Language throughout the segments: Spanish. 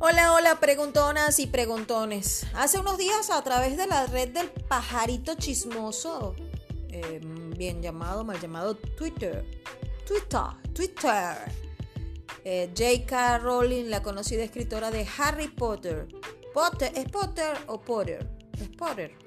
Hola, hola, preguntonas y preguntones. Hace unos días a través de la red del pajarito chismoso, eh, bien llamado, mal llamado Twitter, Twitter, Twitter, eh, J.K. Rowling, la conocida escritora de Harry Potter. Potter, ¿es Potter o Potter? Es Potter.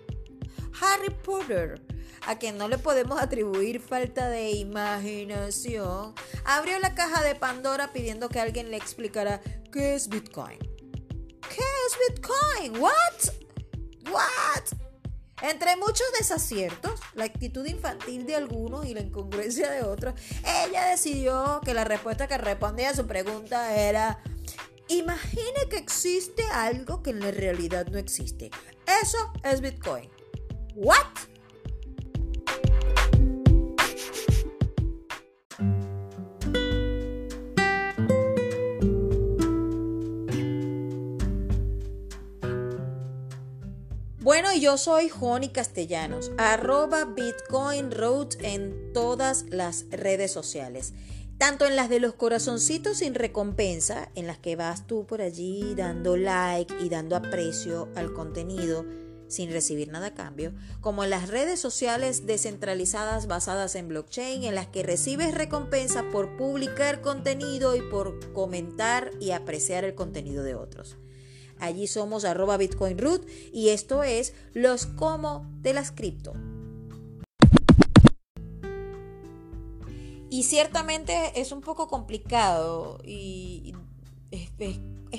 Harry Potter a quien no le podemos atribuir falta de imaginación, abrió la caja de Pandora pidiendo que alguien le explicara qué es Bitcoin. ¿Qué es Bitcoin? ¿What? ¿What? Entre muchos desaciertos, la actitud infantil de algunos y la incongruencia de otros, ella decidió que la respuesta que respondía a su pregunta era, imagine que existe algo que en la realidad no existe. Eso es Bitcoin. ¿What? Bueno, yo soy Joni Castellanos, arroba Bitcoin Road en todas las redes sociales. Tanto en las de los corazoncitos sin recompensa, en las que vas tú por allí dando like y dando aprecio al contenido sin recibir nada a cambio, como en las redes sociales descentralizadas basadas en blockchain, en las que recibes recompensa por publicar contenido y por comentar y apreciar el contenido de otros. Allí somos arroba bitcoinroot y esto es los como de las cripto. Y ciertamente es un poco complicado y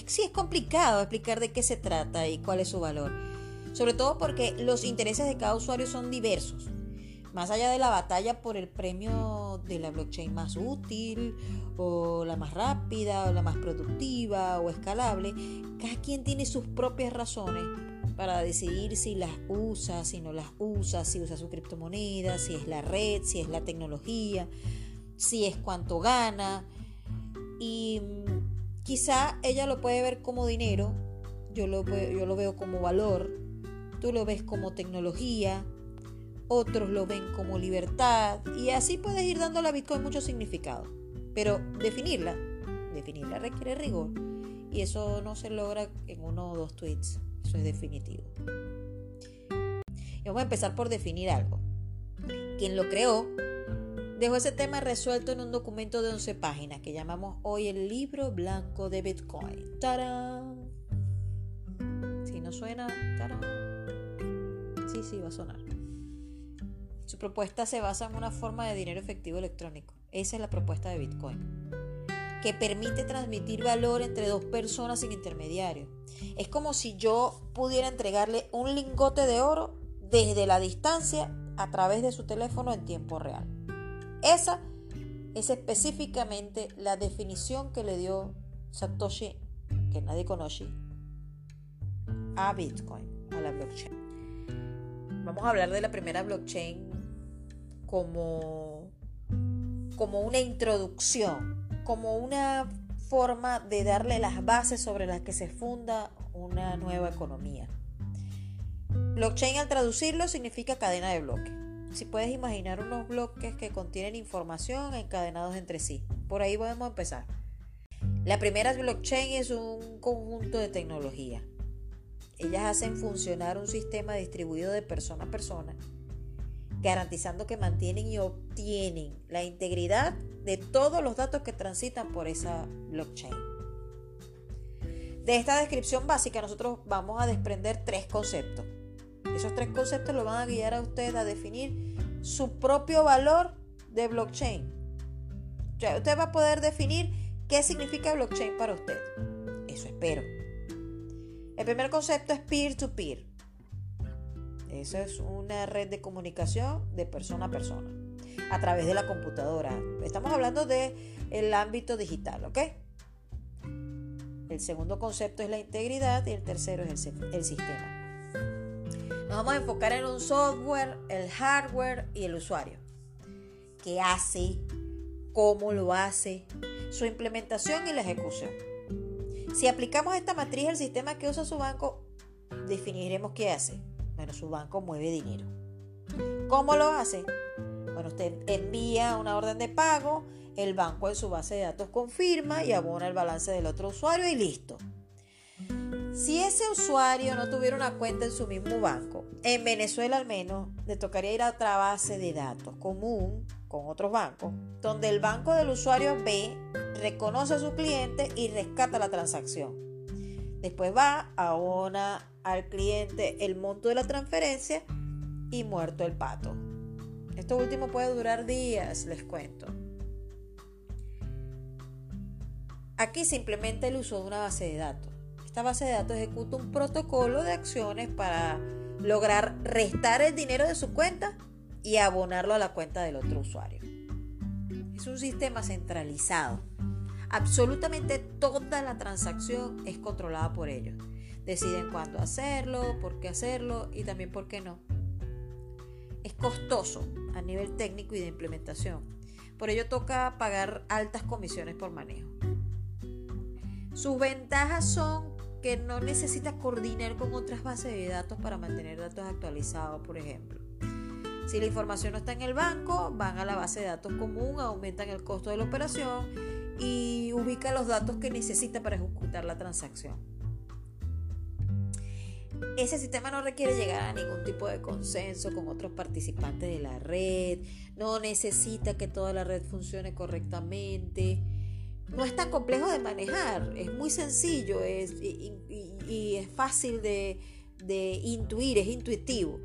sí es complicado explicar de qué se trata y cuál es su valor. Sobre todo porque los intereses de cada usuario son diversos. Más allá de la batalla por el premio de la blockchain más útil o la más rápida o la más productiva o escalable, cada quien tiene sus propias razones para decidir si las usa, si no las usa, si usa su criptomoneda, si es la red, si es la tecnología, si es cuánto gana. Y mm, quizá ella lo puede ver como dinero, yo lo, yo lo veo como valor, tú lo ves como tecnología, otros lo ven como libertad y así puedes ir dando a la Bitcoin mucho significado. Pero definirla, definirla requiere rigor y eso no se logra en uno o dos tweets, eso es definitivo. Y vamos a empezar por definir algo. Quien lo creó dejó ese tema resuelto en un documento de 11 páginas que llamamos hoy el libro blanco de Bitcoin. ¡Tarán! Si no suena, ¡tarán! Sí, sí, va a sonar. Propuesta se basa en una forma de dinero efectivo electrónico. Esa es la propuesta de Bitcoin. Que permite transmitir valor entre dos personas sin intermediario. Es como si yo pudiera entregarle un lingote de oro desde la distancia a través de su teléfono en tiempo real. Esa es específicamente la definición que le dio Satoshi, que nadie conoce, a Bitcoin, a la blockchain. Vamos a hablar de la primera blockchain como, como una introducción, como una forma de darle las bases sobre las que se funda una nueva economía. Blockchain al traducirlo significa cadena de bloques. Si puedes imaginar unos bloques que contienen información encadenados entre sí. Por ahí podemos empezar. La primera blockchain es un conjunto de tecnología. Ellas hacen funcionar un sistema distribuido de persona a persona garantizando que mantienen y obtienen la integridad de todos los datos que transitan por esa blockchain. De esta descripción básica nosotros vamos a desprender tres conceptos. Esos tres conceptos lo van a guiar a usted a definir su propio valor de blockchain. usted va a poder definir qué significa blockchain para usted. Eso espero. El primer concepto es peer-to-peer. peer to peer esa es una red de comunicación de persona a persona a través de la computadora. Estamos hablando del el ámbito digital, ¿ok? El segundo concepto es la integridad y el tercero es el, el sistema. Nos vamos a enfocar en un software, el hardware y el usuario. ¿Qué hace? ¿Cómo lo hace? Su implementación y la ejecución. Si aplicamos esta matriz al sistema que usa su banco, definiremos qué hace bueno, su banco mueve dinero. ¿Cómo lo hace? Bueno, usted envía una orden de pago, el banco en su base de datos confirma y abona el balance del otro usuario y listo. Si ese usuario no tuviera una cuenta en su mismo banco, en Venezuela al menos, le tocaría ir a otra base de datos común con otros bancos, donde el banco del usuario B reconoce a su cliente y rescata la transacción. Después va, abona al cliente el monto de la transferencia y muerto el pato. Esto último puede durar días, les cuento. Aquí se implementa el uso de una base de datos. Esta base de datos ejecuta un protocolo de acciones para lograr restar el dinero de su cuenta y abonarlo a la cuenta del otro usuario. Es un sistema centralizado. Absolutamente toda la transacción es controlada por ellos. Deciden cuándo hacerlo, por qué hacerlo y también por qué no. Es costoso a nivel técnico y de implementación. Por ello toca pagar altas comisiones por manejo. Sus ventajas son que no necesita coordinar con otras bases de datos para mantener datos actualizados, por ejemplo. Si la información no está en el banco, van a la base de datos común, aumentan el costo de la operación y ubica los datos que necesita para ejecutar la transacción. Ese sistema no requiere llegar a ningún tipo de consenso con otros participantes de la red, no necesita que toda la red funcione correctamente, no es tan complejo de manejar, es muy sencillo es, y, es fácil de intuir, es intuitivo.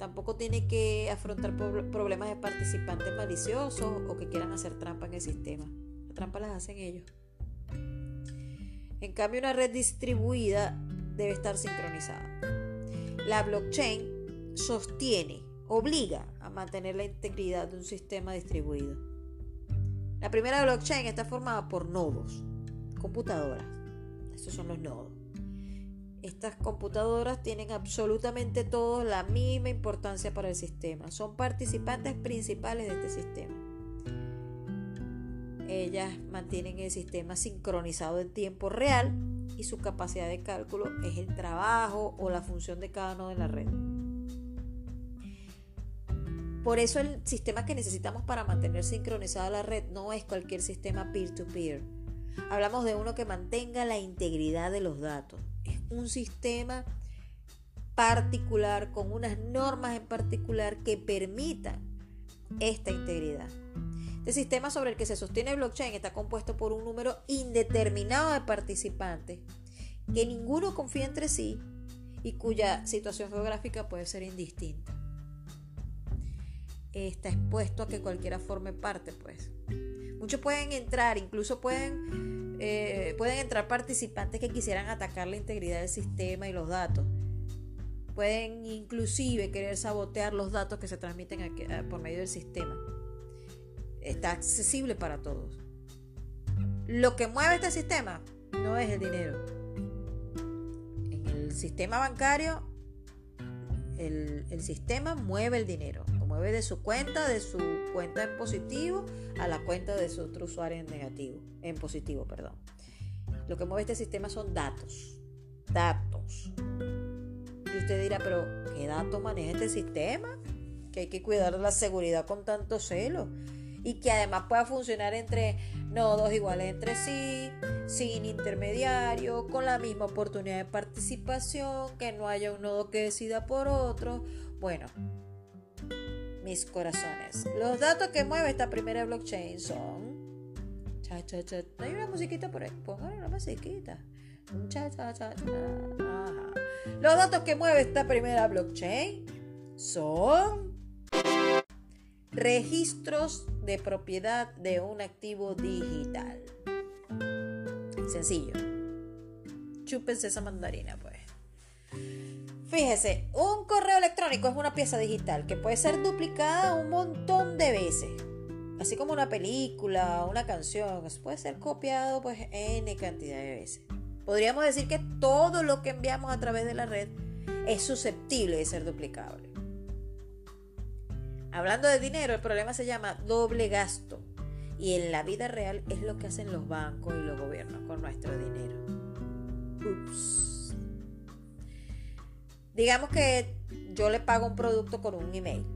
Tampoco tiene que afrontar problemas de participantes maliciosos o que quieran hacer trampa en el sistema. La trampa las hacen ellos. En cambio, una red distribuida debe estar sincronizada. La blockchain sostiene, obliga a mantener la integridad de un sistema distribuido. La primera blockchain está formada por nodos, computadoras. Estos son los nodos. Estas computadoras tienen absolutamente todos la misma importancia para el sistema. Son participantes principales de este sistema. Ellas mantienen el sistema sincronizado en tiempo real y su capacidad de cálculo es el trabajo o la función de cada nodo de la red. Por eso el sistema que necesitamos para mantener sincronizada la red no es cualquier sistema peer-to-peer. -peer. Hablamos de uno que mantenga la integridad de los datos un sistema particular, con unas normas en particular que permitan esta integridad. Este sistema sobre el que se sostiene blockchain está compuesto por un número indeterminado de participantes que ninguno confía entre sí y cuya situación geográfica puede ser indistinta. Está expuesto a que cualquiera forme parte, pues. Muchos pueden entrar, incluso pueden eh, pueden entrar participantes que quisieran atacar la integridad del sistema y los datos. Pueden inclusive querer sabotear los datos que se transmiten eh, por medio del sistema. Está accesible para todos. Lo que mueve este sistema no es el dinero. En el sistema bancario, el, sistema mueve el dinero. Lo mueve de su cuenta, de su cuenta en positivo a la cuenta de su otro usuario en negativo, en positivo, perdón. Lo que mueve este sistema son datos. Datos. Y usted dirá, pero ¿qué datos maneja este sistema? Que hay que cuidar la seguridad con tanto celo. Y que además pueda funcionar entre nodos iguales entre sí, sin intermediario, con la misma oportunidad de participación, que no haya un nodo que decida por otro. Bueno, mis corazones. Los datos que mueve esta primera blockchain son. Cha, cha, cha. Hay una musiquita por ahí. Pongan una musiquita. Cha, cha, cha, Los datos que mueve esta primera blockchain son registros de propiedad de un activo digital. Sencillo. Chúpense esa mandarina, pues. Fíjese, un correo electrónico es una pieza digital que puede ser duplicada un montón de veces. Así como una película, una canción, puede ser copiado pues n cantidad de veces. Podríamos decir que todo lo que enviamos a través de la red es susceptible de ser duplicable. Hablando de dinero, el problema se llama doble gasto. Y en la vida real es lo que hacen los bancos y los gobiernos con nuestro dinero. Ups. Digamos que yo le pago un producto con un email.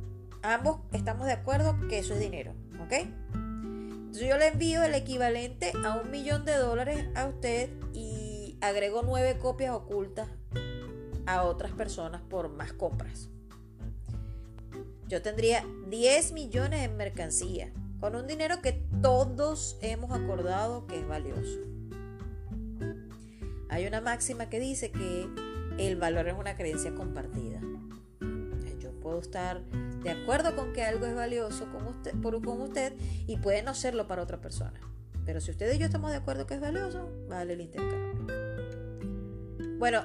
Ambos estamos de acuerdo que eso es dinero, ¿ok? Entonces yo le envío el equivalente a un millón de dólares a usted y agregó nueve copias ocultas a otras personas por más compras. Yo tendría 10 millones en mercancía, con un dinero que todos hemos acordado que es valioso. Hay una máxima que dice que el valor es una creencia compartida. Yo puedo estar de acuerdo con que algo es valioso con usted, por, con usted y puede no serlo para otra persona. Pero si usted y yo estamos de acuerdo que es valioso, vale el intercambio. Bueno,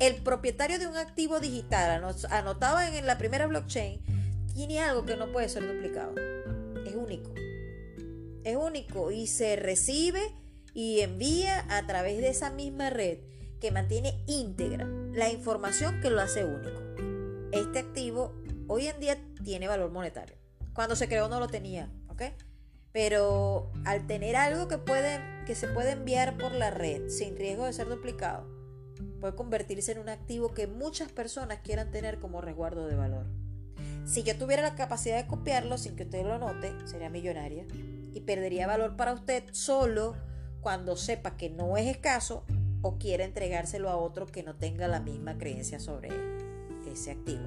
el propietario de un activo digital anotado en la primera blockchain tiene algo que no puede ser duplicado. Es único. Es único y se recibe y envía a través de esa misma red que mantiene íntegra la información que lo hace único. Este activo hoy en día tiene valor monetario. Cuando se creó no lo tenía, ¿ok? Pero al tener algo que, puede, que se puede enviar por la red sin riesgo de ser duplicado, puede convertirse en un activo que muchas personas quieran tener como resguardo de valor. Si yo tuviera la capacidad de copiarlo sin que usted lo note, sería millonaria y perdería valor para usted solo cuando sepa que no es escaso o quiera entregárselo a otro que no tenga la misma creencia sobre ese activo.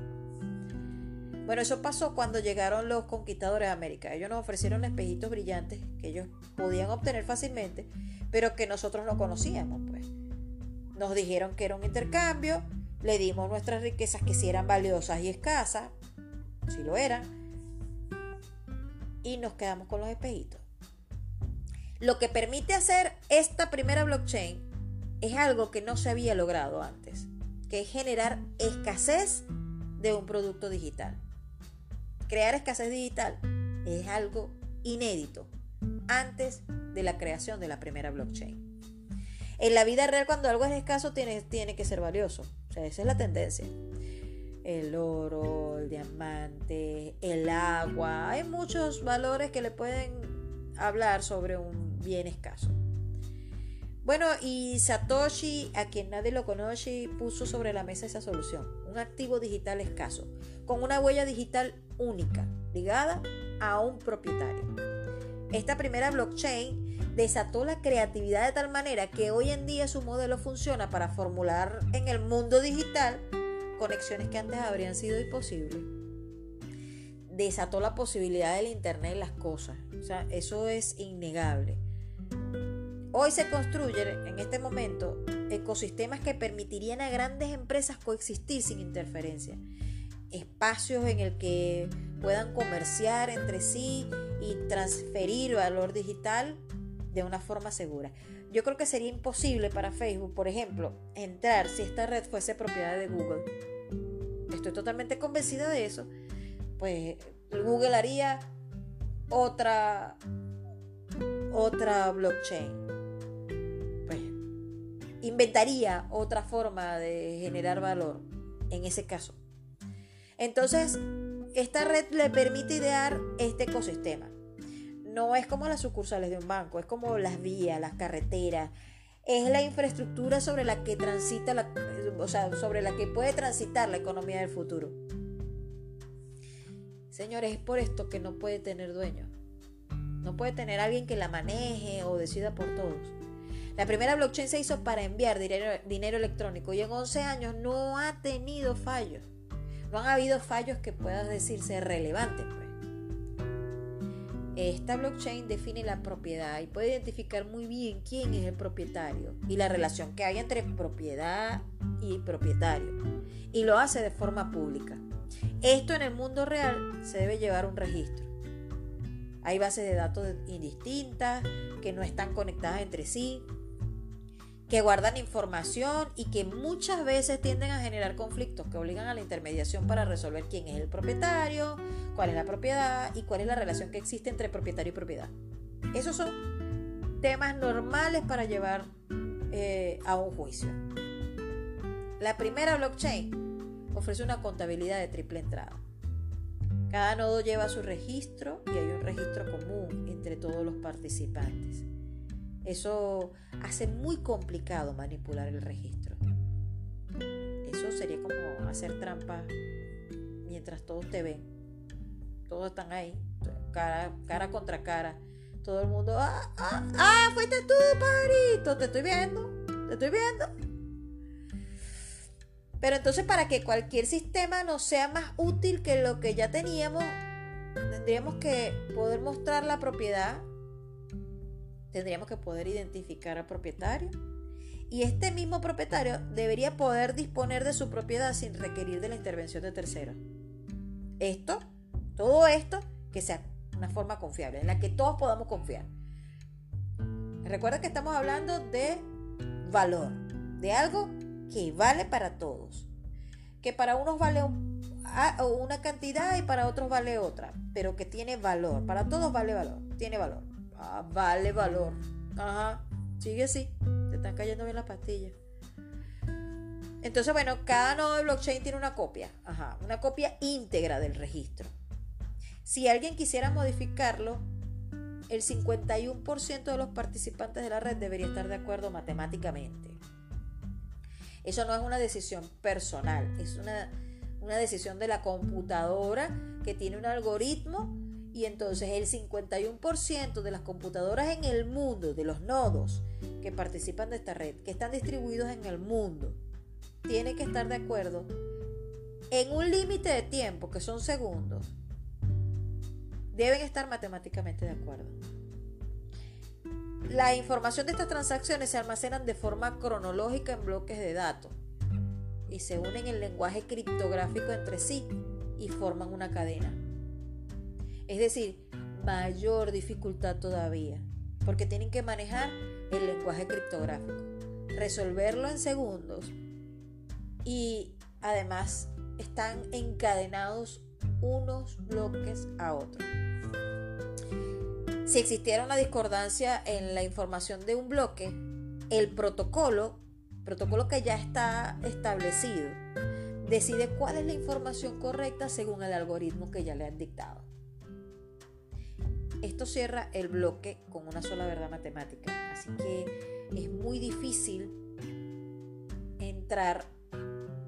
Bueno, eso pasó cuando llegaron los conquistadores de América. Ellos nos ofrecieron espejitos brillantes que ellos podían obtener fácilmente, pero que nosotros no conocíamos, pues. Nos dijeron que era un intercambio, le dimos nuestras riquezas que si eran valiosas y escasas, si lo eran, y nos quedamos con los espejitos. Lo que permite hacer esta primera blockchain es algo que no se había logrado antes, que es generar escasez de un producto digital crear escasez digital es algo inédito antes de la creación de la primera blockchain. En la vida real, cuando algo es escaso, tiene, tiene que ser valioso. O sea, esa es la tendencia. El oro, el diamante, el agua. Hay muchos valores que le pueden hablar sobre un bien escaso. Bueno, y Satoshi, a quien nadie lo conoce, puso sobre la mesa esa solución, un activo digital escaso, con una huella digital única, ligada a un propietario. Esta primera blockchain desató la creatividad de tal manera que hoy en día su modelo funciona para formular en el mundo digital conexiones que antes habrían sido imposibles. Desató la posibilidad del Internet de las cosas. O sea, eso es innegable. Hoy se construyen en este momento ecosistemas que permitirían a grandes empresas coexistir sin interferencia. Espacios en el que puedan comerciar entre sí y transferir valor digital de una forma segura. Yo creo que sería imposible para Facebook, por ejemplo, entrar si esta red fuese propiedad de Google. Estoy totalmente convencida de eso. Pues Google haría otra otra blockchain inventaría otra forma de generar valor en ese caso. Entonces, esta red le permite idear este ecosistema. No es como las sucursales de un banco, es como las vías, las carreteras, es la infraestructura sobre la que transita la, o sea, sobre la que puede transitar la economía del futuro. Señores, es por esto que no puede tener dueño. No puede tener alguien que la maneje o decida por todos. La primera blockchain se hizo para enviar dinero, electrónico y en 11 años no ha tenido fallos. No han habido fallos que puedan decirse relevantes. Esta blockchain define la propiedad y puede identificar muy bien quién es el propietario y la relación que hay entre propiedad y propietario. Y lo hace de forma pública. Esto en el mundo real se debe llevar un registro. Hay bases de datos indistintas que no están conectadas entre sí, que guardan información y que muchas veces tienden a generar conflictos que obligan a la intermediación para resolver quién es el propietario, cuál es la propiedad y cuál es la relación que existe entre propietario y propiedad. Esos son temas normales para llevar eh, a un juicio. La primera blockchain ofrece una contabilidad de triple entrada. Cada nodo lleva su registro y hay un registro común entre todos los participantes. Eso hace muy complicado manipular el registro. Eso sería como hacer trampa mientras todos te ven. Todos están ahí, cara, cara contra cara. Todo el mundo, ah, ah, ah, fuiste tú, pajarito, te estoy viendo. te estoy viendo. Pero entonces para que cualquier sistema nos sea más útil que lo que ya teníamos, tendríamos que poder mostrar la propiedad, tendríamos que poder identificar al propietario y este mismo propietario debería poder disponer de su propiedad sin requerir de la intervención de terceros. Esto, todo esto, que sea una forma confiable, en la que todos podamos confiar. Recuerda que estamos hablando de valor, de algo que vale para todos. Que para unos vale una cantidad y para otros vale otra, pero que tiene valor. Para todos vale valor, tiene valor. Ah, vale valor. Ajá, sigue así. Te están cayendo bien las pastillas. Entonces, bueno, cada nodo de blockchain tiene una copia. Ajá, una copia íntegra del registro. Si alguien quisiera modificarlo, el 51% de los participantes de la red debería estar de acuerdo matemáticamente. Eso no es una decisión personal, es una, decisión de la computadora que tiene un algoritmo y entonces el 51% de las computadoras en el mundo, de los nodos que participan de esta red, que están distribuidos en el mundo, tiene que estar de acuerdo en un límite de tiempo, que son segundos, deben estar matemáticamente de acuerdo. La información de estas transacciones se almacenan de forma cronológica en bloques de datos y se unen en lenguaje criptográfico entre sí y forman una cadena. Es decir, mayor dificultad todavía, porque tienen que manejar el lenguaje criptográfico, resolverlo en segundos y además están encadenados unos bloques a otros. Si existiera una discordancia en la información de un bloque, el protocolo, protocolo que ya está establecido, decide cuál es la información correcta según el algoritmo que ya le han dictado. Esto cierra el bloque con una sola verdad matemática, así que es muy difícil entrar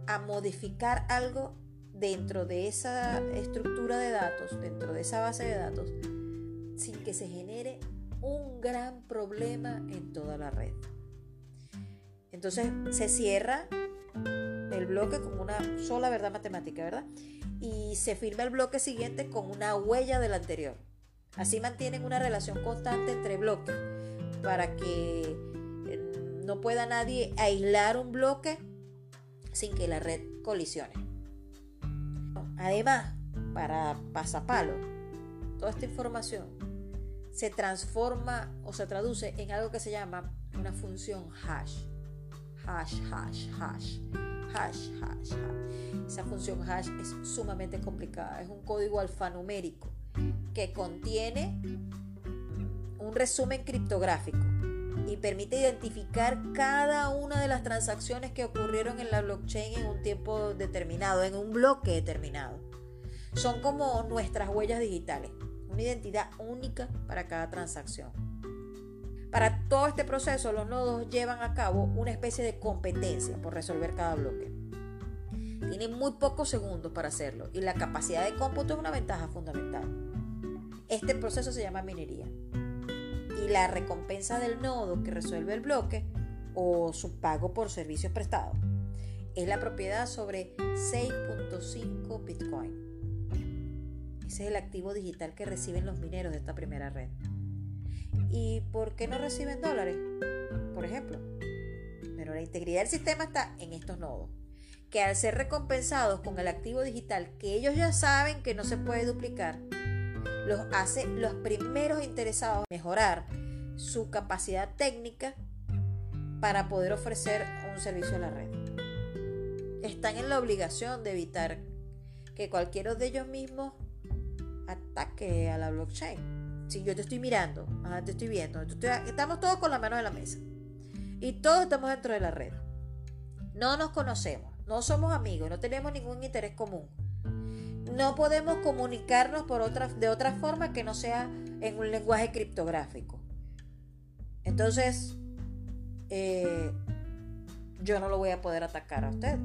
a modificar algo dentro de esa estructura de datos, dentro de esa base de datos, sin que se genere un gran problema en toda la red. Entonces se cierra el bloque con una sola verdad matemática, ¿verdad? Y se firma el bloque siguiente con una huella del anterior. Así mantienen una relación constante entre bloques para que eh, no pueda nadie aislar un bloque sin que la red colisione. Además, para pasapalo, toda esta información se transforma o se traduce en algo que se llama una función hash. Hash, hash, hash. Hash, hash, hash. Esa función hash es sumamente complicada. Es un código alfanumérico que contiene un resumen criptográfico y permite identificar cada una de las transacciones que ocurrieron en la blockchain en un tiempo determinado, en un bloque determinado. Son como nuestras huellas digitales, una identidad única para cada transacción. Para todo este proceso, los nodos llevan a cabo una especie de competencia por resolver cada bloque. Tienen muy pocos segundos para hacerlo y la capacidad de cómputo es una ventaja fundamental. Este proceso se llama minería y la recompensa del nodo que resuelve el bloque o su pago por servicios prestados es la propiedad sobre 6.5 Bitcoin. Ese es el activo digital que reciben los mineros de esta primera red. ¿Y por qué no reciben dólares? Por ejemplo. Pero la integridad del sistema está en estos nodos, que al ser recompensados con el activo digital que ellos ya saben que no se puede duplicar, los hace los primeros interesados en mejorar su capacidad técnica para poder ofrecer un servicio a la red. Están en la obligación de evitar que cualquiera de ellos mismos ataque a la blockchain. Si yo te estoy mirando, te estoy viendo, estamos todos con la mano en la mesa y todos estamos dentro de la red. No nos conocemos, no somos amigos, no tenemos ningún interés común no podemos comunicarnos por otra, de otra forma que no sea en un lenguaje criptográfico. Entonces, eh, yo no lo voy a poder atacar a usted.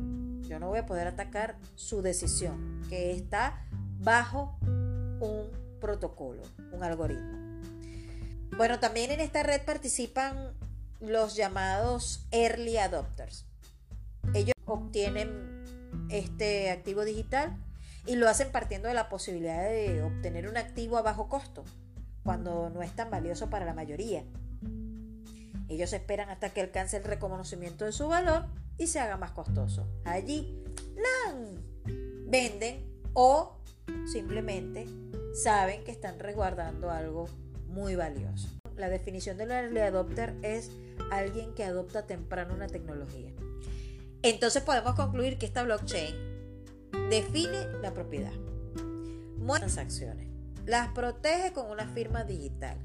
Yo no voy a poder atacar su decisión, que está bajo un protocolo, un algoritmo. Bueno, también en esta red participan los llamados early adopters. Ellos obtienen este activo digital y lo hacen partiendo de la posibilidad de obtener un activo a bajo costo, cuando no es tan valioso para la mayoría. Ellos esperan hasta que alcance el reconocimiento de su valor y se haga más costoso. Allí venden o simplemente saben que están resguardando algo muy valioso. La definición del early adopter es alguien que adopta temprano una tecnología. Entonces podemos concluir que esta blockchain define la propiedad, muestra transacciones, las protege con una firma digital,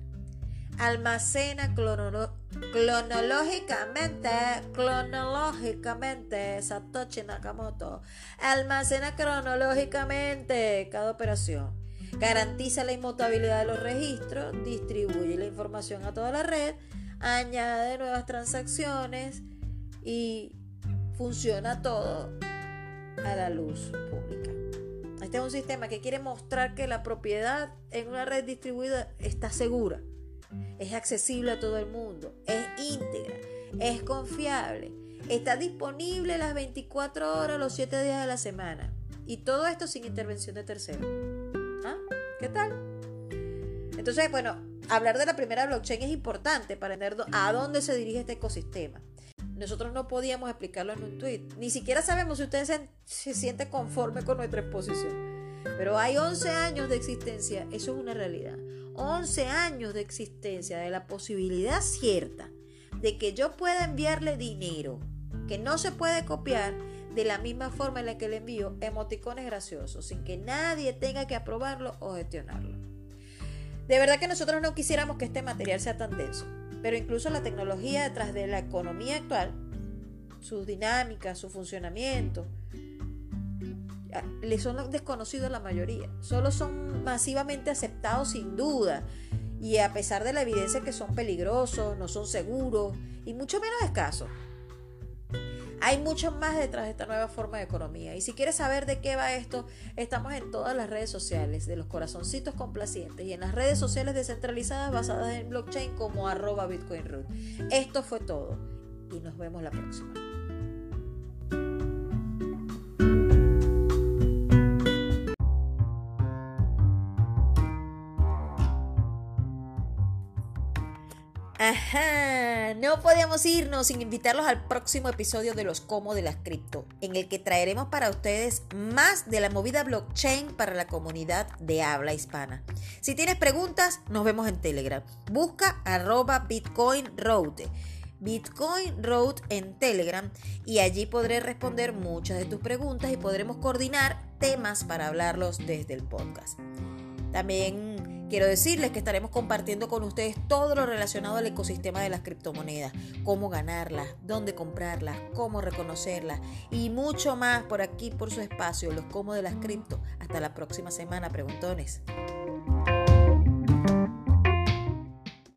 almacena cronológicamente, cronológicamente, Satoshi Nakamoto, almacena cronológicamente cada operación, garantiza la inmutabilidad de los registros, distribuye la información a toda la red, añade nuevas transacciones y funciona todo a la luz pública. Este es un sistema que quiere mostrar que la propiedad en una red distribuida está segura es accesible a todo el mundo, es íntegra, es confiable, está disponible las 24 horas, los 7 días de la semana. Y todo esto sin intervención de terceros. ¿Ah? ¿Qué tal? Entonces, bueno, hablar de la primera blockchain es importante para entender a dónde se dirige este ecosistema. Nosotros no podíamos explicarlo en un tweet. Ni siquiera sabemos si usted se, se siente conforme con nuestra exposición. Pero hay 11 años de existencia, eso es una realidad. 11 años de existencia de la posibilidad cierta de que yo pueda enviarle dinero que no se puede copiar de la misma forma en la que le envío emoticones graciosos, sin que nadie tenga que aprobarlo o gestionarlo. De verdad que nosotros no quisiéramos que este material sea tan denso, pero incluso la tecnología detrás de la economía actual, sus dinámicas, su funcionamiento, les son desconocidos a la mayoría, solo son masivamente aceptados sin duda. Y a pesar de la evidencia que son peligrosos, no son seguros y mucho menos escasos. Hay mucho más detrás de esta nueva forma de economía. Y si quieres saber de qué va esto, estamos en todas las redes sociales de los corazoncitos complacientes y en las redes sociales descentralizadas basadas en blockchain como arroba bitcoinroot. Esto fue todo y nos vemos la próxima. Ajá, no podíamos irnos sin invitarlos al próximo episodio de Los Como de las Cripto, en el que traeremos para ustedes más de la movida blockchain para la comunidad de habla hispana. Si tienes preguntas, nos vemos en Telegram. Busca arroba Bitcoin Road. Bitcoin en Telegram y allí podré responder muchas de tus preguntas y podremos coordinar temas para hablarlos desde el podcast. También Quiero decirles que estaremos compartiendo con ustedes todo lo relacionado al ecosistema de las criptomonedas, cómo ganarlas, dónde comprarlas, cómo reconocerlas y mucho más por aquí, por su espacio, los cómo de las cripto. Hasta la próxima semana, preguntones.